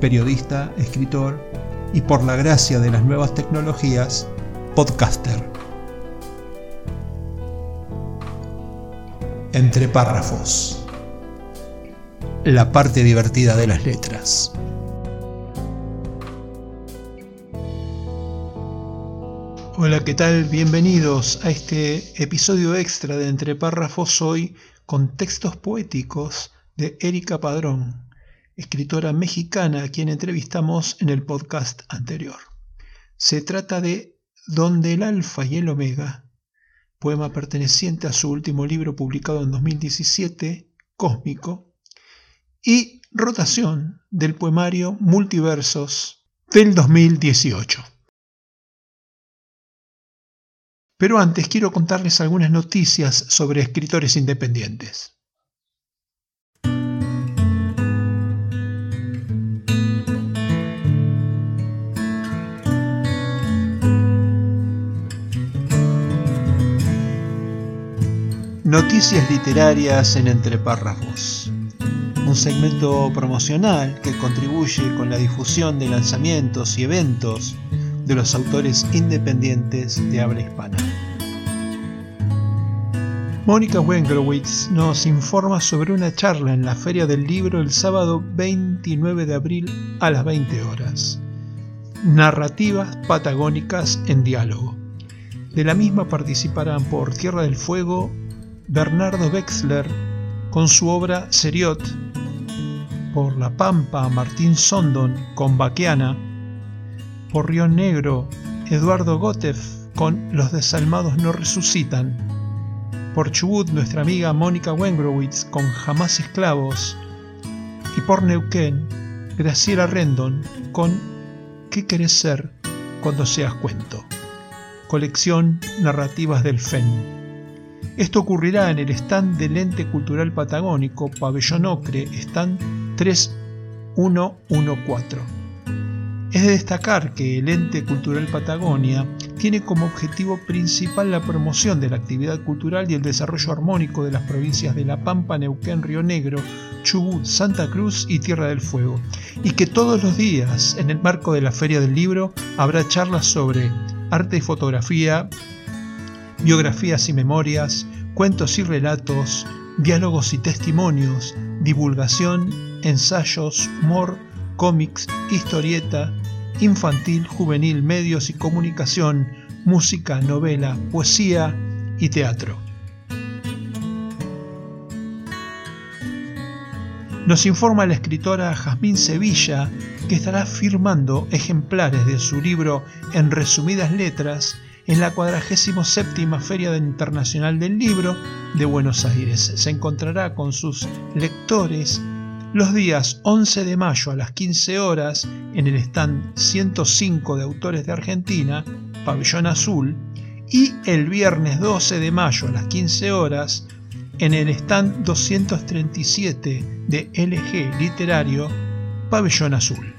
periodista, escritor y por la gracia de las nuevas tecnologías, podcaster. Entre párrafos. La parte divertida de las letras. Hola, ¿qué tal? Bienvenidos a este episodio extra de Entre párrafos hoy con textos poéticos de Erika Padrón escritora mexicana a quien entrevistamos en el podcast anterior. Se trata de Donde el Alfa y el Omega, poema perteneciente a su último libro publicado en 2017, Cósmico, y Rotación del poemario Multiversos del 2018. Pero antes quiero contarles algunas noticias sobre escritores independientes. Noticias literarias en Entre Párrafos. Un segmento promocional que contribuye con la difusión de lanzamientos y eventos de los autores independientes de habla hispana. Mónica Wengrowitz nos informa sobre una charla en la Feria del Libro el sábado 29 de abril a las 20 horas. Narrativas patagónicas en diálogo. De la misma participarán por Tierra del Fuego Bernardo Wexler con su obra Seriot, por La Pampa Martín Sondon con Baquiana, por Río Negro Eduardo Gotev con Los desalmados no resucitan, por Chubut nuestra amiga Mónica Wengrowitz con Jamás esclavos y por Neuquén Graciela Rendon con ¿Qué querés ser cuando seas cuento? Colección Narrativas del FEN. Esto ocurrirá en el stand del Ente Cultural Patagónico, Pabellón Ocre, stand 3114. Es de destacar que el Ente Cultural Patagonia tiene como objetivo principal la promoción de la actividad cultural y el desarrollo armónico de las provincias de La Pampa, Neuquén, Río Negro, Chubut, Santa Cruz y Tierra del Fuego, y que todos los días, en el marco de la Feria del Libro, habrá charlas sobre arte y fotografía, biografías y memorias, cuentos y relatos, diálogos y testimonios, divulgación, ensayos, humor, cómics, historieta, infantil, juvenil, medios y comunicación, música, novela, poesía y teatro. Nos informa la escritora Jazmín Sevilla que estará firmando ejemplares de su libro En resumidas letras en la 47 Feria Internacional del Libro de Buenos Aires. Se encontrará con sus lectores los días 11 de mayo a las 15 horas en el stand 105 de autores de Argentina, Pabellón Azul, y el viernes 12 de mayo a las 15 horas en el stand 237 de LG Literario, Pabellón Azul.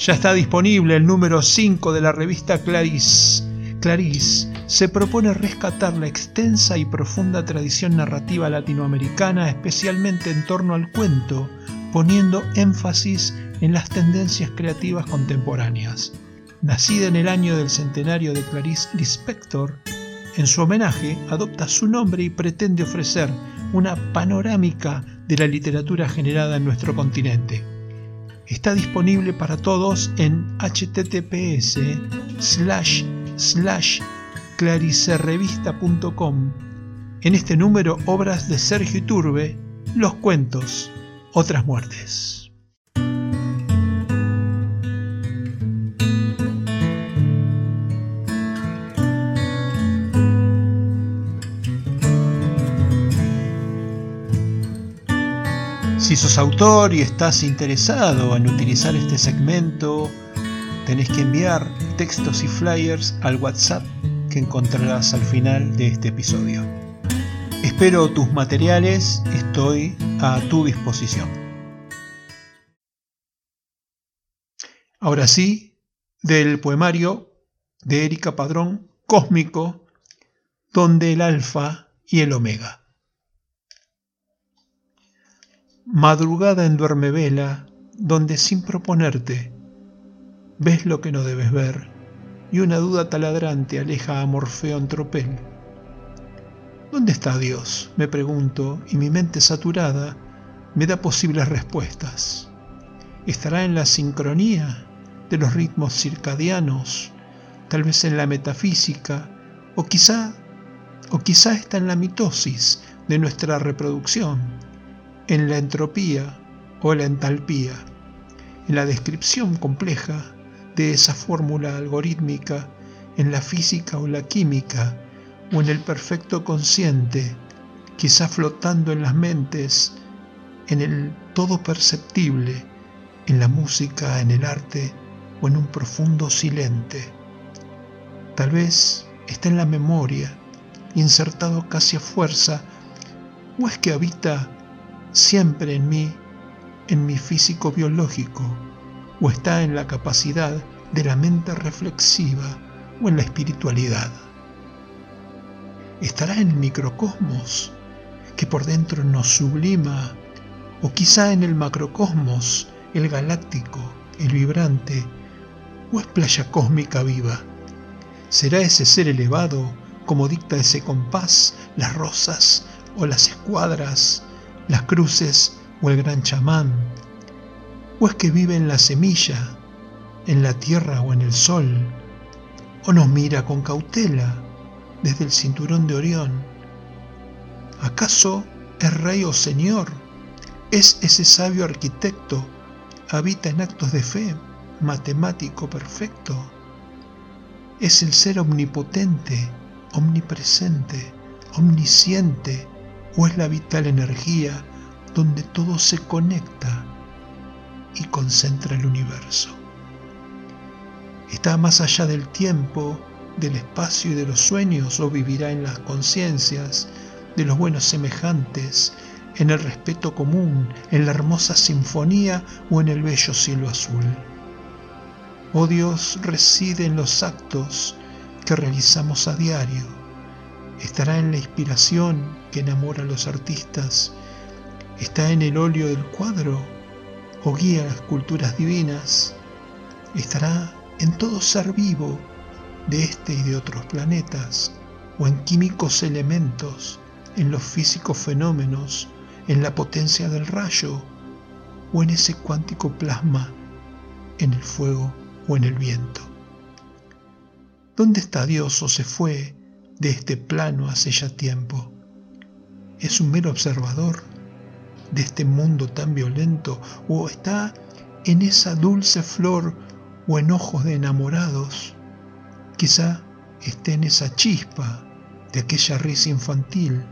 Ya está disponible el número 5 de la revista Clarice. Clarice se propone rescatar la extensa y profunda tradición narrativa latinoamericana, especialmente en torno al cuento, poniendo énfasis en las tendencias creativas contemporáneas. Nacida en el año del centenario de Clarice Lispector, en su homenaje adopta su nombre y pretende ofrecer una panorámica de la literatura generada en nuestro continente está disponible para todos en https slash slash claricerrevista.com. En este número, obras de Sergio Iturbe, Los cuentos, otras muertes. Si sos autor y estás interesado en utilizar este segmento, tenés que enviar textos y flyers al WhatsApp que encontrarás al final de este episodio. Espero tus materiales, estoy a tu disposición. Ahora sí, del poemario de Erika Padrón, Cósmico, donde el alfa y el omega. Madrugada en duerme vela, donde sin proponerte ves lo que no debes ver, y una duda taladrante aleja a Morfeo en tropel. ¿Dónde está Dios? me pregunto, y mi mente saturada me da posibles respuestas. ¿Estará en la sincronía de los ritmos circadianos, tal vez en la metafísica, o quizá, o quizá está en la mitosis de nuestra reproducción, en la entropía o la entalpía, en la descripción compleja de esa fórmula algorítmica en la física o la química o en el perfecto consciente, quizá flotando en las mentes, en el todo perceptible, en la música, en el arte o en un profundo silente. Tal vez está en la memoria, insertado casi a fuerza, o es que habita siempre en mí, en mi físico biológico, o está en la capacidad de la mente reflexiva o en la espiritualidad. Estará en el microcosmos que por dentro nos sublima, o quizá en el macrocosmos, el galáctico, el vibrante, o es playa cósmica viva. ¿Será ese ser elevado, como dicta ese compás, las rosas o las escuadras, las cruces o el gran chamán, ¿O es que vive en la semilla, en la tierra o en el sol? ¿O nos mira con cautela desde el cinturón de Orión? ¿Acaso es rey o señor? ¿Es ese sabio arquitecto? ¿Habita en actos de fe, matemático perfecto? ¿Es el ser omnipotente, omnipresente, omnisciente? ¿O es la vital energía donde todo se conecta? y concentra el universo. Está más allá del tiempo, del espacio y de los sueños o vivirá en las conciencias de los buenos semejantes, en el respeto común, en la hermosa sinfonía o en el bello cielo azul. Oh Dios reside en los actos que realizamos a diario. Estará en la inspiración que enamora a los artistas. Está en el óleo del cuadro o guía las culturas divinas, estará en todo ser vivo de este y de otros planetas, o en químicos elementos, en los físicos fenómenos, en la potencia del rayo, o en ese cuántico plasma, en el fuego o en el viento. ¿Dónde está Dios o se fue de este plano hace ya tiempo? ¿Es un mero observador? de este mundo tan violento o está en esa dulce flor o en ojos de enamorados. Quizá esté en esa chispa de aquella risa infantil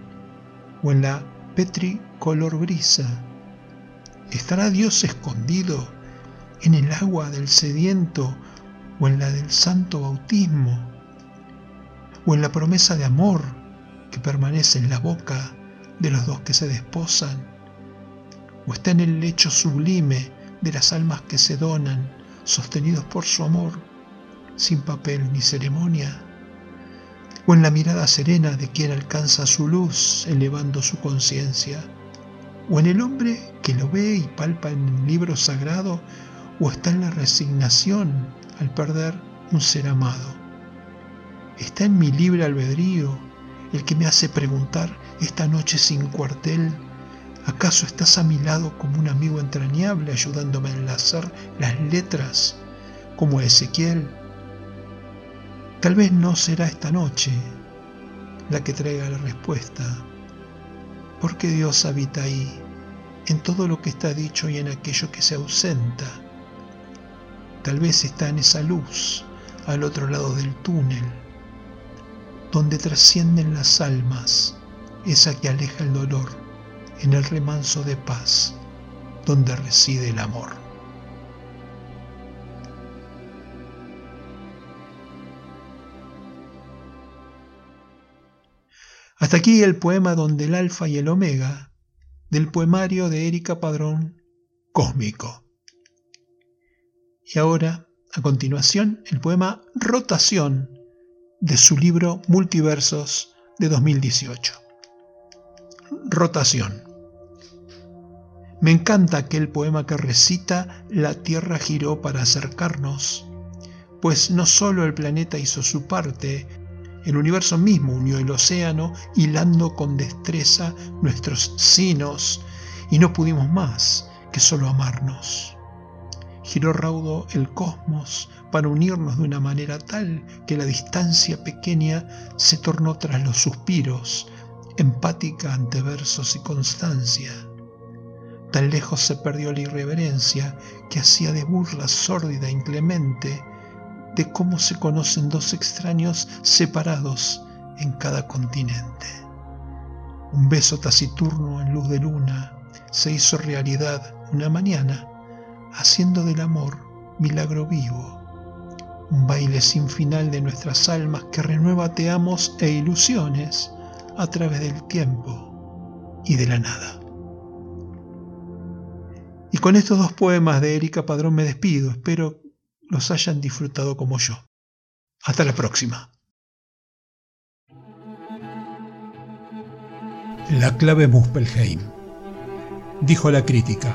o en la petri color brisa. ¿Estará Dios escondido en el agua del sediento o en la del santo bautismo? ¿O en la promesa de amor que permanece en la boca de los dos que se desposan? o está en el lecho sublime de las almas que se donan, sostenidos por su amor, sin papel ni ceremonia, o en la mirada serena de quien alcanza su luz elevando su conciencia, o en el hombre que lo ve y palpa en el libro sagrado, o está en la resignación al perder un ser amado. Está en mi libre albedrío el que me hace preguntar esta noche sin cuartel ¿Acaso estás a mi lado como un amigo entrañable ayudándome a enlazar las letras como Ezequiel? Tal vez no será esta noche la que traiga la respuesta, porque Dios habita ahí, en todo lo que está dicho y en aquello que se ausenta. Tal vez está en esa luz al otro lado del túnel, donde trascienden las almas, esa que aleja el dolor en el remanso de paz donde reside el amor. Hasta aquí el poema donde el alfa y el omega del poemario de Erika Padrón, Cósmico. Y ahora, a continuación, el poema Rotación de su libro Multiversos de 2018. Rotación. Me encanta aquel poema que recita La Tierra giró para acercarnos, pues no solo el planeta hizo su parte, el universo mismo unió el océano, hilando con destreza nuestros sinos, y no pudimos más que solo amarnos. Giró raudo el cosmos para unirnos de una manera tal que la distancia pequeña se tornó tras los suspiros, empática ante versos y constancia. Tan lejos se perdió la irreverencia que hacía de burla sórdida e inclemente de cómo se conocen dos extraños separados en cada continente. Un beso taciturno en luz de luna se hizo realidad una mañana, haciendo del amor milagro vivo. Un baile sin final de nuestras almas que renueva teamos e ilusiones a través del tiempo y de la nada. Y con estos dos poemas de Erika Padrón me despido. Espero los hayan disfrutado como yo. Hasta la próxima. La clave Muspelheim. Dijo la crítica.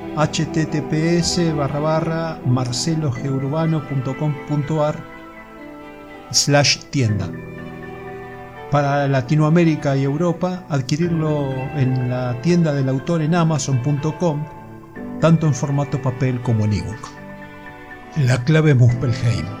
https barra barra marcelogeurbano.com.ar slash tienda. Para Latinoamérica y Europa, adquirirlo en la tienda del autor en amazon.com, tanto en formato papel como en ebook. La clave Muspelheim.